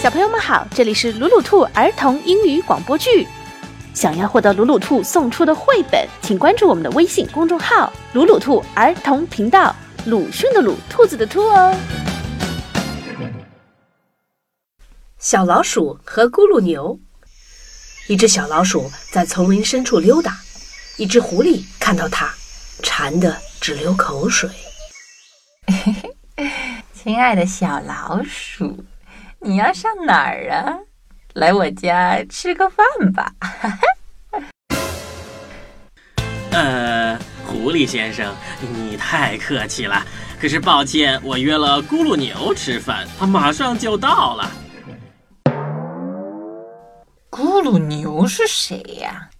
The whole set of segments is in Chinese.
小朋友们好，这里是鲁鲁兔儿童英语广播剧。想要获得鲁鲁兔送出的绘本，请关注我们的微信公众号“鲁鲁兔儿童频道”，鲁迅的鲁，兔子的兔哦。小老鼠和咕噜牛。一只小老鼠在丛林深处溜达，一只狐狸看到它，馋得直流口水。亲爱的小老鼠，你要上哪儿啊？来我家吃个饭吧。呃，狐狸先生，你太客气了。可是抱歉，我约了咕噜牛吃饭，他马上就到了。咕噜牛是谁呀？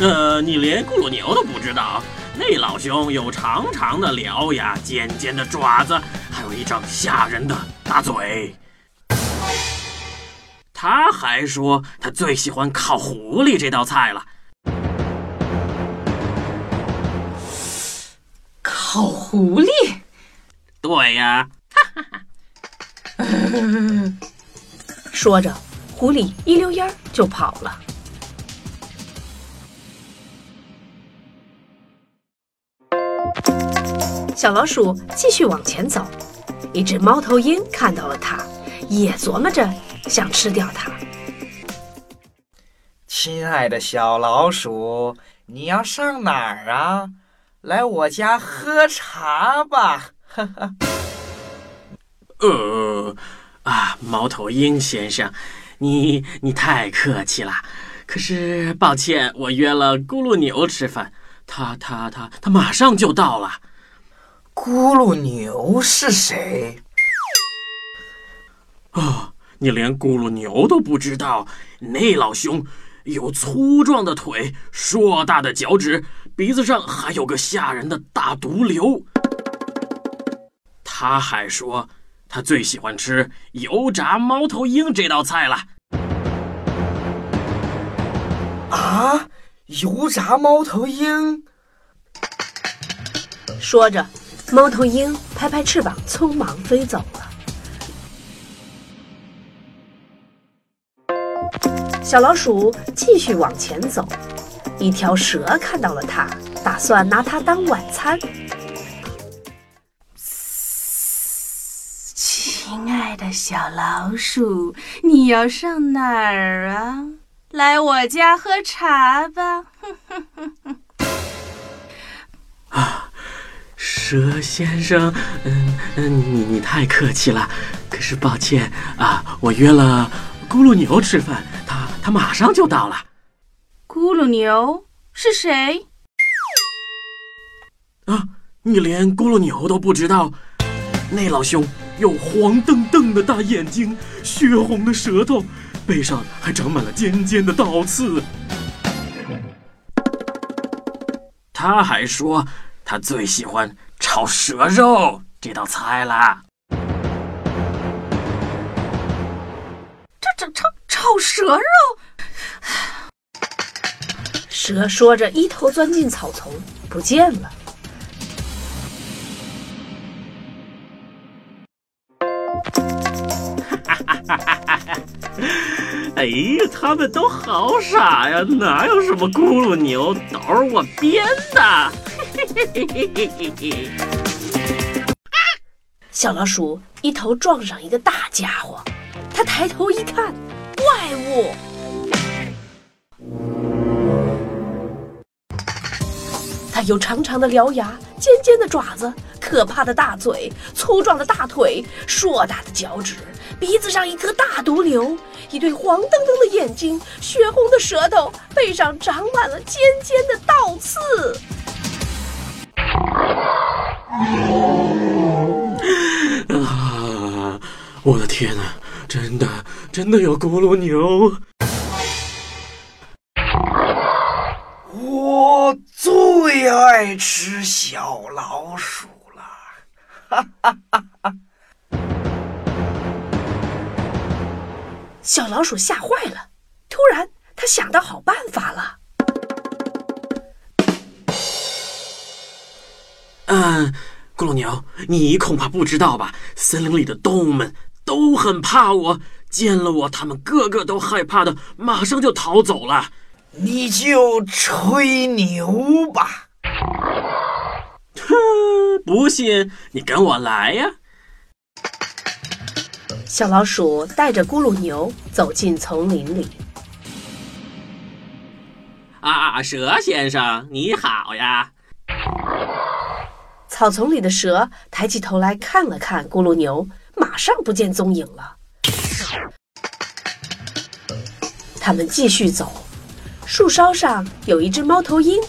呃，你连咕噜牛都不知道？那老兄有长长的獠牙、尖尖的爪子，还有一张吓人的大嘴。他还说他最喜欢烤狐狸这道菜了。烤狐狸？对呀。哈哈哈说着，狐狸一溜烟儿就跑了。小老鼠继续往前走，一只猫头鹰看到了它，也琢磨着想吃掉它。亲爱的小老鼠，你要上哪儿啊？来我家喝茶吧。哈哈。呃，啊，猫头鹰先生，你你太客气了。可是抱歉，我约了咕噜牛吃饭，他他他他马上就到了。咕噜牛是谁？啊，你连咕噜牛都不知道？那老兄有粗壮的腿，硕大的脚趾，鼻子上还有个吓人的大毒瘤。他还说，他最喜欢吃油炸猫头鹰这道菜了。啊，油炸猫头鹰！说着。猫头鹰拍拍翅膀，匆忙飞走了。小老鼠继续往前走，一条蛇看到了它，打算拿它当晚餐。亲爱的小老鼠，你要上哪儿啊？来我家喝茶吧。哼哼哼哼。啊。蛇先生，嗯嗯，你你太客气了。可是抱歉啊，我约了咕噜牛吃饭，他他马上就到了。咕噜牛是谁？啊，你连咕噜牛都不知道？那老兄有黄澄澄的大眼睛，血红的舌头，背上还长满了尖尖的倒刺。他还说。他最喜欢炒蛇肉这道菜啦！这这炒炒蛇肉？蛇说着，一头钻进草丛，不见了。哎呀，他们都好傻呀，哪有什么咕噜牛，都是我编的。小老鼠一头撞上一个大家伙，它抬头一看，怪物！它有长长的獠牙，尖尖的爪子，可怕的大嘴，粗壮的大腿，硕大的脚趾，鼻子上一颗大毒瘤，一对黄澄澄的眼睛，血红的舌头，背上长满了尖尖的倒刺。啊！我的天哪，真的真的有咕噜牛！我最爱吃小老鼠！小老鼠吓坏了，突然他想到好办法了。嗯，咕噜牛，你恐怕不知道吧？森林里的动物们都都很怕我，见了我，他们个个都害怕的，马上就逃走了。你就吹牛吧。哼，不信你跟我来呀！小老鼠带着咕噜牛走进丛林里。啊，蛇先生，你好呀！草丛里的蛇抬起头来看了看咕噜牛，马上不见踪影了。他们继续走，树梢上有一只猫头鹰。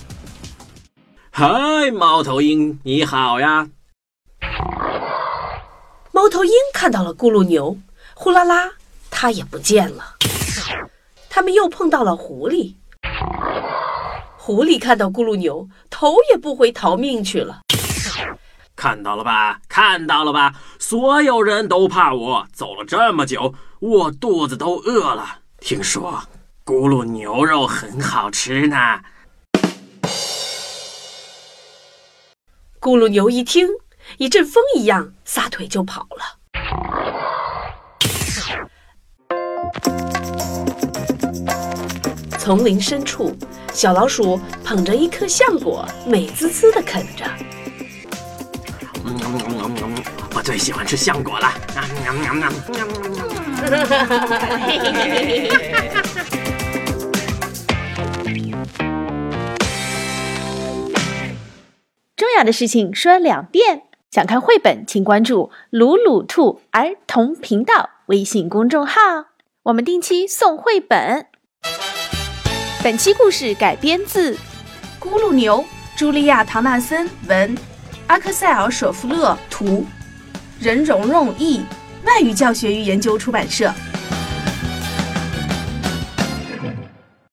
嗨，猫头鹰，你好呀！猫头鹰看到了咕噜牛，呼啦啦，它也不见了。他们又碰到了狐狸。狐狸看到咕噜牛，头也不回逃命去了。看到了吧，看到了吧，所有人都怕我，走了这么久，我肚子都饿了。听说咕噜牛肉很好吃呢。咕噜牛一听，一阵风一样，撒腿就跑了。丛林深处，小老鼠捧着一颗橡果，美滋滋地啃着。我最喜欢吃橡果了。的事情说两遍。想看绘本，请关注“鲁鲁兔儿童频道”微信公众号，我们定期送绘本。本期故事改编自《咕噜牛》，茱莉亚·唐纳森文，阿克塞尔·舍夫勒图，任蓉蓉译，外语教学与研究出版社。